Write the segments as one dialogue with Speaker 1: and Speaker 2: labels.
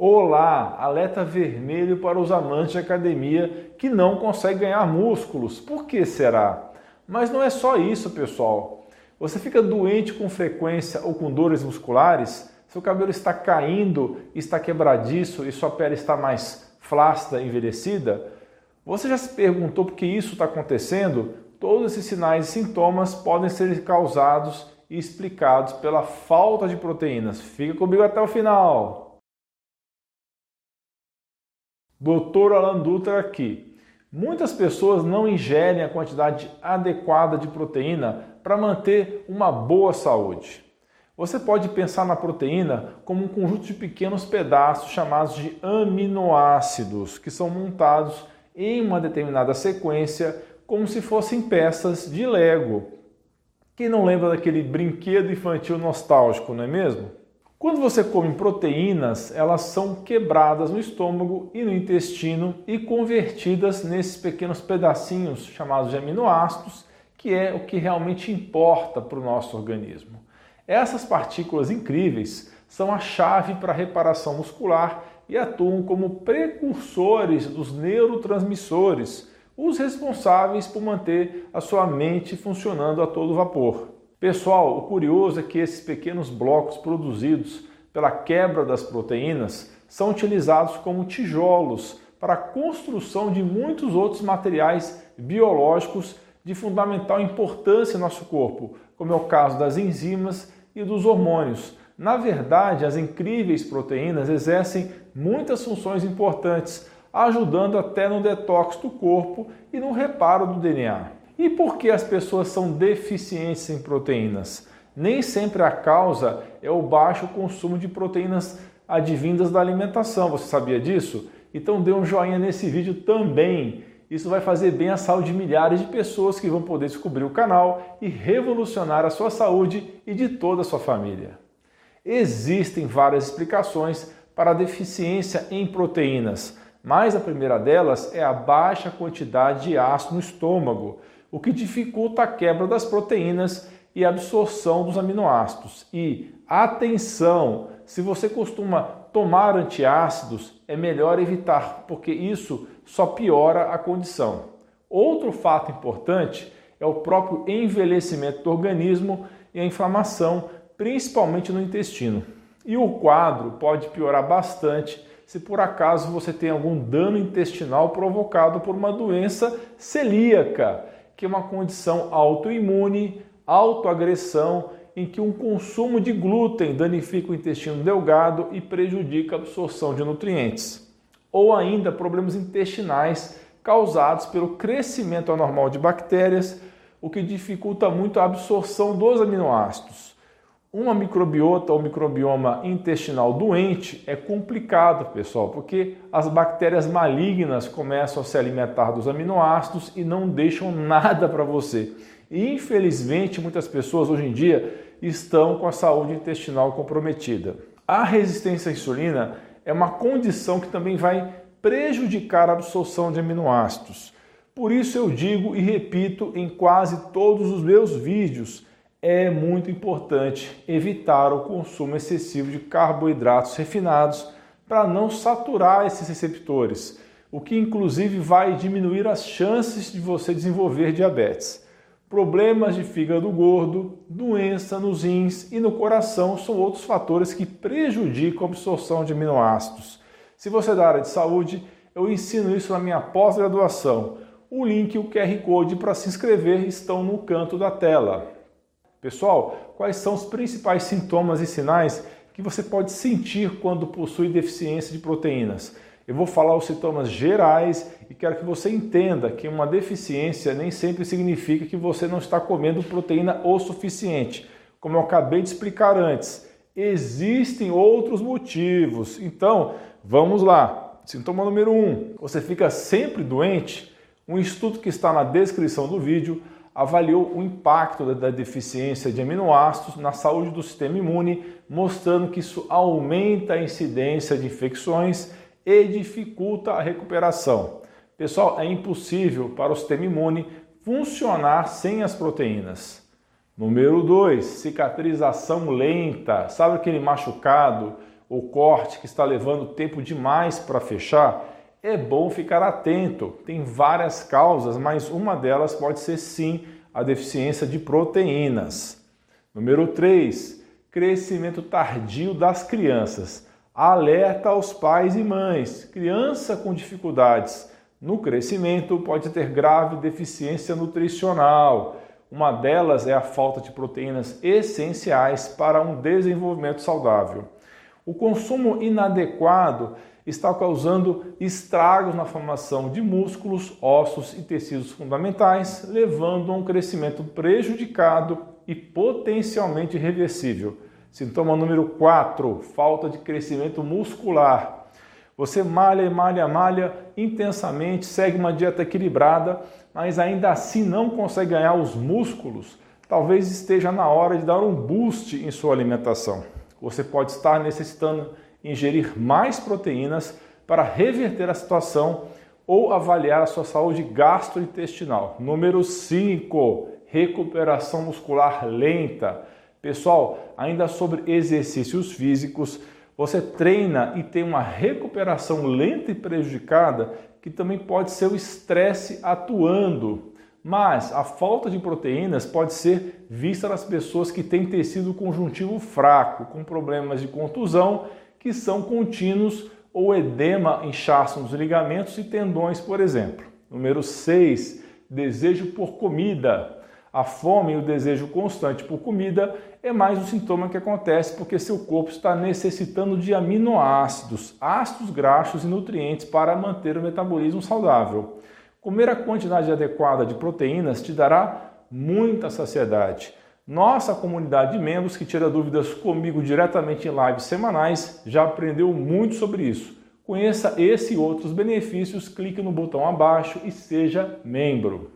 Speaker 1: Olá, alerta vermelho para os amantes de academia que não conseguem ganhar músculos. Por que será? Mas não é só isso, pessoal. Você fica doente com frequência ou com dores musculares? Seu cabelo está caindo, está quebradiço e sua pele está mais flácida, envelhecida? Você já se perguntou por que isso está acontecendo? Todos esses sinais e sintomas podem ser causados e explicados pela falta de proteínas. Fica comigo até o final. Doutor Alan Dutra aqui. Muitas pessoas não ingerem a quantidade adequada de proteína para manter uma boa saúde. Você pode pensar na proteína como um conjunto de pequenos pedaços chamados de aminoácidos, que são montados em uma determinada sequência como se fossem peças de Lego. Quem não lembra daquele brinquedo infantil nostálgico, não é mesmo? Quando você come proteínas, elas são quebradas no estômago e no intestino e convertidas nesses pequenos pedacinhos chamados de aminoácidos, que é o que realmente importa para o nosso organismo. Essas partículas incríveis são a chave para a reparação muscular e atuam como precursores dos neurotransmissores, os responsáveis por manter a sua mente funcionando a todo vapor. Pessoal, o curioso é que esses pequenos blocos produzidos pela quebra das proteínas são utilizados como tijolos para a construção de muitos outros materiais biológicos de fundamental importância em nosso corpo, como é o caso das enzimas e dos hormônios. Na verdade, as incríveis proteínas exercem muitas funções importantes, ajudando até no detox do corpo e no reparo do DNA. E por que as pessoas são deficientes em proteínas? Nem sempre a causa é o baixo consumo de proteínas advindas da alimentação. Você sabia disso? Então dê um joinha nesse vídeo também. Isso vai fazer bem à saúde de milhares de pessoas que vão poder descobrir o canal e revolucionar a sua saúde e de toda a sua família. Existem várias explicações para a deficiência em proteínas, mas a primeira delas é a baixa quantidade de ácido no estômago o que dificulta a quebra das proteínas e a absorção dos aminoácidos. E atenção, se você costuma tomar antiácidos, é melhor evitar, porque isso só piora a condição. Outro fato importante é o próprio envelhecimento do organismo e a inflamação, principalmente no intestino. E o quadro pode piorar bastante se por acaso você tem algum dano intestinal provocado por uma doença celíaca que é uma condição autoimune, autoagressão, em que um consumo de glúten danifica o intestino delgado e prejudica a absorção de nutrientes. Ou ainda problemas intestinais causados pelo crescimento anormal de bactérias, o que dificulta muito a absorção dos aminoácidos. Uma microbiota ou microbioma intestinal doente é complicado, pessoal, porque as bactérias malignas começam a se alimentar dos aminoácidos e não deixam nada para você. E, infelizmente, muitas pessoas hoje em dia estão com a saúde intestinal comprometida. A resistência à insulina é uma condição que também vai prejudicar a absorção de aminoácidos. Por isso eu digo e repito em quase todos os meus vídeos é muito importante evitar o consumo excessivo de carboidratos refinados para não saturar esses receptores, o que inclusive vai diminuir as chances de você desenvolver diabetes. Problemas de fígado gordo, doença nos rins e no coração são outros fatores que prejudicam a absorção de aminoácidos. Se você é da área de saúde, eu ensino isso na minha pós-graduação. O link e o QR Code para se inscrever estão no canto da tela. Pessoal, quais são os principais sintomas e sinais que você pode sentir quando possui deficiência de proteínas? Eu vou falar os sintomas gerais e quero que você entenda que uma deficiência nem sempre significa que você não está comendo proteína o suficiente. Como eu acabei de explicar antes, existem outros motivos. Então, vamos lá. Sintoma número 1: um, você fica sempre doente? Um estudo que está na descrição do vídeo avaliou o impacto da deficiência de aminoácidos na saúde do sistema imune, mostrando que isso aumenta a incidência de infecções e dificulta a recuperação. Pessoal, é impossível para o sistema imune funcionar sem as proteínas. Número 2, cicatrização lenta. Sabe aquele machucado ou corte que está levando tempo demais para fechar, é bom ficar atento. Tem várias causas, mas uma delas pode ser sim a deficiência de proteínas. Número 3, crescimento tardio das crianças. Alerta aos pais e mães. Criança com dificuldades no crescimento pode ter grave deficiência nutricional. Uma delas é a falta de proteínas essenciais para um desenvolvimento saudável. O consumo inadequado está causando estragos na formação de músculos, ossos e tecidos fundamentais, levando a um crescimento prejudicado e potencialmente reversível. Sintoma número 4, falta de crescimento muscular. Você malha, malha, malha intensamente, segue uma dieta equilibrada, mas ainda assim não consegue ganhar os músculos. Talvez esteja na hora de dar um boost em sua alimentação. Você pode estar necessitando ingerir mais proteínas para reverter a situação ou avaliar a sua saúde gastrointestinal. Número 5, recuperação muscular lenta. Pessoal, ainda sobre exercícios físicos, você treina e tem uma recuperação lenta e prejudicada, que também pode ser o estresse atuando. Mas a falta de proteínas pode ser vista nas pessoas que têm tecido conjuntivo fraco, com problemas de contusão que são contínuos ou edema, inchaço nos ligamentos e tendões, por exemplo. Número 6, desejo por comida. A fome e o desejo constante por comida é mais um sintoma que acontece porque seu corpo está necessitando de aminoácidos, ácidos graxos e nutrientes para manter o metabolismo saudável. Comer a quantidade adequada de proteínas te dará muita saciedade. Nossa comunidade de membros que tira dúvidas comigo diretamente em lives semanais já aprendeu muito sobre isso. Conheça esse e outros benefícios, clique no botão abaixo e seja membro.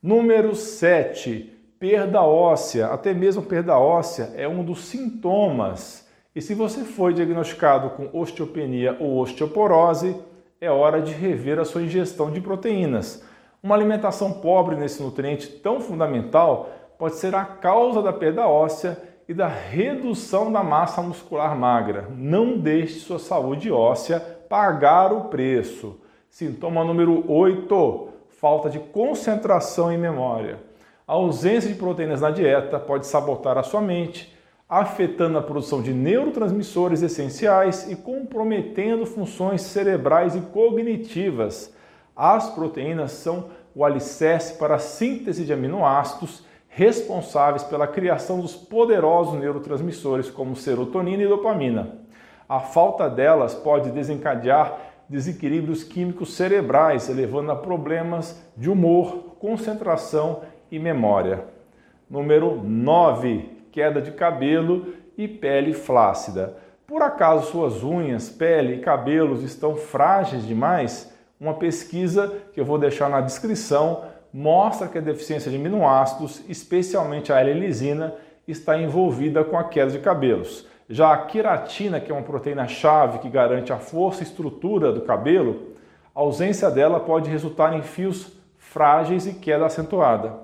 Speaker 1: Número 7. Perda óssea. Até mesmo perda óssea é um dos sintomas. E se você foi diagnosticado com osteopenia ou osteoporose, é hora de rever a sua ingestão de proteínas. Uma alimentação pobre nesse nutriente tão fundamental pode ser a causa da perda óssea e da redução da massa muscular magra. Não deixe sua saúde óssea pagar o preço. Sintoma número 8: falta de concentração e memória. A ausência de proteínas na dieta pode sabotar a sua mente, afetando a produção de neurotransmissores essenciais e comprometendo funções cerebrais e cognitivas. As proteínas são o alicerce para a síntese de aminoácidos responsáveis pela criação dos poderosos neurotransmissores como serotonina e dopamina. A falta delas pode desencadear desequilíbrios químicos cerebrais, levando a problemas de humor, concentração e memória. Número 9, queda de cabelo e pele flácida. Por acaso suas unhas, pele e cabelos estão frágeis demais? Uma pesquisa que eu vou deixar na descrição mostra que a deficiência de aminoácidos, especialmente a L-lisina, está envolvida com a queda de cabelos. Já a queratina, que é uma proteína-chave que garante a força e estrutura do cabelo, a ausência dela pode resultar em fios frágeis e queda acentuada.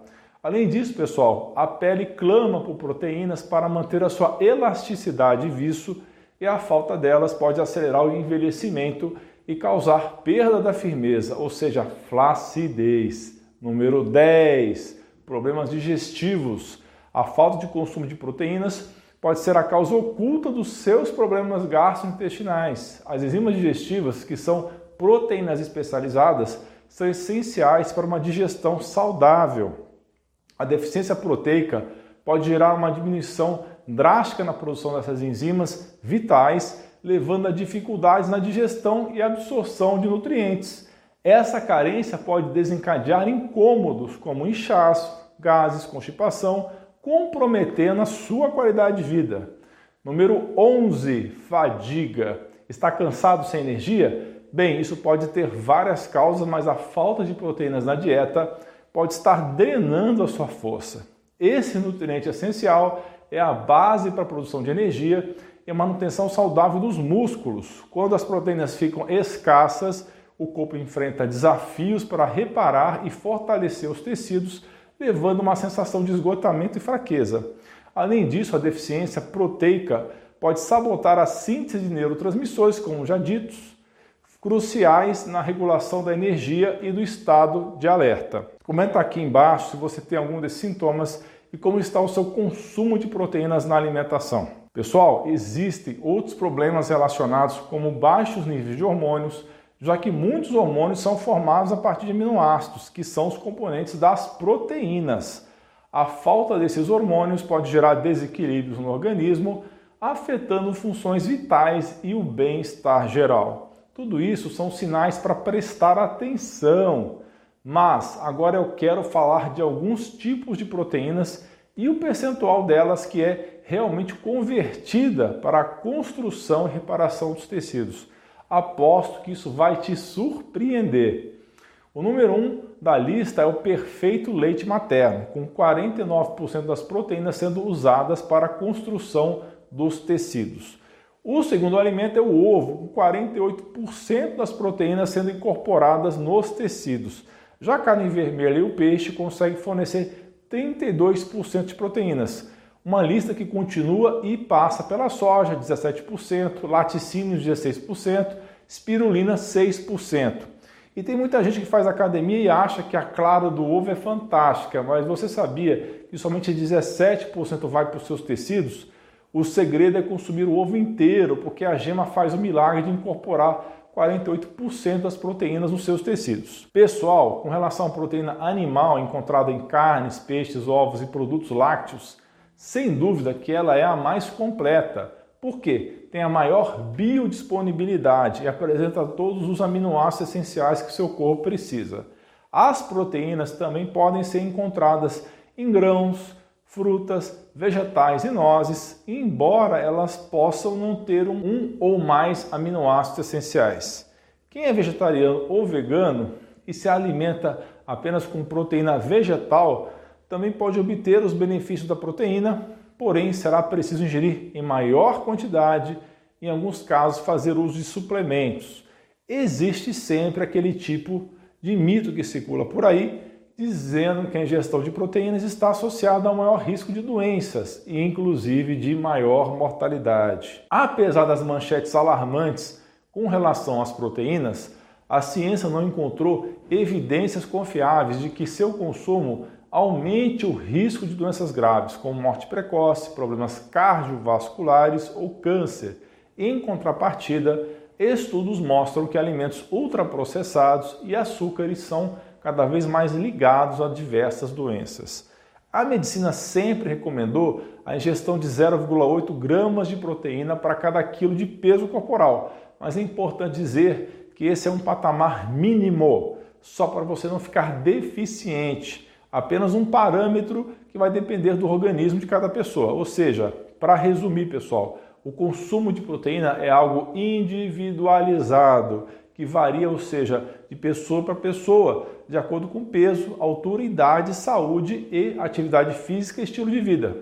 Speaker 1: Além disso, pessoal, a pele clama por proteínas para manter a sua elasticidade e viço, e a falta delas pode acelerar o envelhecimento e causar perda da firmeza, ou seja, flacidez. Número 10, problemas digestivos. A falta de consumo de proteínas pode ser a causa oculta dos seus problemas gastrointestinais. As enzimas digestivas, que são proteínas especializadas, são essenciais para uma digestão saudável. A deficiência proteica pode gerar uma diminuição drástica na produção dessas enzimas vitais, levando a dificuldades na digestão e absorção de nutrientes. Essa carência pode desencadear incômodos como inchaço, gases, constipação, comprometendo a sua qualidade de vida. Número 11, fadiga. Está cansado sem energia? Bem, isso pode ter várias causas, mas a falta de proteínas na dieta pode estar drenando a sua força. Esse nutriente essencial é a base para a produção de energia e a manutenção saudável dos músculos. Quando as proteínas ficam escassas, o corpo enfrenta desafios para reparar e fortalecer os tecidos, levando uma sensação de esgotamento e fraqueza. Além disso, a deficiência proteica pode sabotar a síntese de neurotransmissores, como já ditos, cruciais na regulação da energia e do estado de alerta. Comenta aqui embaixo se você tem algum desses sintomas e como está o seu consumo de proteínas na alimentação. Pessoal, existem outros problemas relacionados como baixos níveis de hormônios, já que muitos hormônios são formados a partir de aminoácidos, que são os componentes das proteínas. A falta desses hormônios pode gerar desequilíbrios no organismo, afetando funções vitais e o bem-estar geral. Tudo isso são sinais para prestar atenção. Mas agora eu quero falar de alguns tipos de proteínas e o percentual delas que é realmente convertida para a construção e reparação dos tecidos. Aposto que isso vai te surpreender. O número 1 um da lista é o perfeito leite materno, com 49% das proteínas sendo usadas para a construção dos tecidos. O segundo alimento é o ovo, com 48% das proteínas sendo incorporadas nos tecidos. Já a carne vermelha e o peixe conseguem fornecer 32% de proteínas. Uma lista que continua e passa pela soja, 17%, laticínios, 16%, espirulina, 6%. E tem muita gente que faz academia e acha que a clara do ovo é fantástica, mas você sabia que somente 17% vai para os seus tecidos? O segredo é consumir o ovo inteiro, porque a gema faz o milagre de incorporar 48% das proteínas nos seus tecidos. Pessoal, com relação à proteína animal encontrada em carnes, peixes, ovos e produtos lácteos, sem dúvida que ela é a mais completa. Por quê? Tem a maior biodisponibilidade e apresenta todos os aminoácidos essenciais que seu corpo precisa. As proteínas também podem ser encontradas em grãos, frutas, vegetais e nozes, embora elas possam não ter um ou mais aminoácidos essenciais. Quem é vegetariano ou vegano e se alimenta apenas com proteína vegetal também pode obter os benefícios da proteína, porém será preciso ingerir em maior quantidade, em alguns casos fazer uso de suplementos. Existe sempre aquele tipo de mito que circula por aí dizendo que a ingestão de proteínas está associada a maior risco de doenças e inclusive de maior mortalidade. Apesar das manchetes alarmantes com relação às proteínas, a ciência não encontrou evidências confiáveis de que seu consumo aumente o risco de doenças graves, como morte precoce, problemas cardiovasculares ou câncer. Em contrapartida, estudos mostram que alimentos ultraprocessados e açúcares são cada vez mais ligados a diversas doenças. A medicina sempre recomendou a ingestão de 0,8 gramas de proteína para cada quilo de peso corporal, mas é importante dizer que esse é um patamar mínimo, só para você não ficar deficiente, apenas um parâmetro que vai depender do organismo de cada pessoa. Ou seja, para resumir, pessoal, o consumo de proteína é algo individualizado que varia, ou seja, de pessoa para pessoa, de acordo com peso, altura, idade, saúde e atividade física e estilo de vida.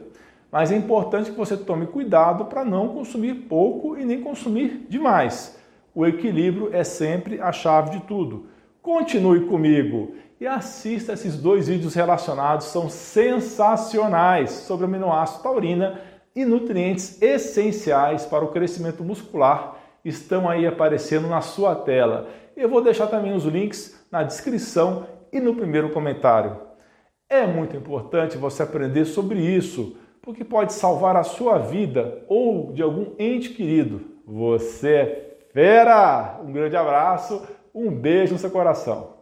Speaker 1: Mas é importante que você tome cuidado para não consumir pouco e nem consumir demais. O equilíbrio é sempre a chave de tudo. Continue comigo e assista esses dois vídeos relacionados, são sensacionais sobre aminoácido taurina e nutrientes essenciais para o crescimento muscular estão aí aparecendo na sua tela. Eu vou deixar também os links na descrição e no primeiro comentário. É muito importante você aprender sobre isso, porque pode salvar a sua vida ou de algum ente querido. Você é fera! Um grande abraço, um beijo no seu coração.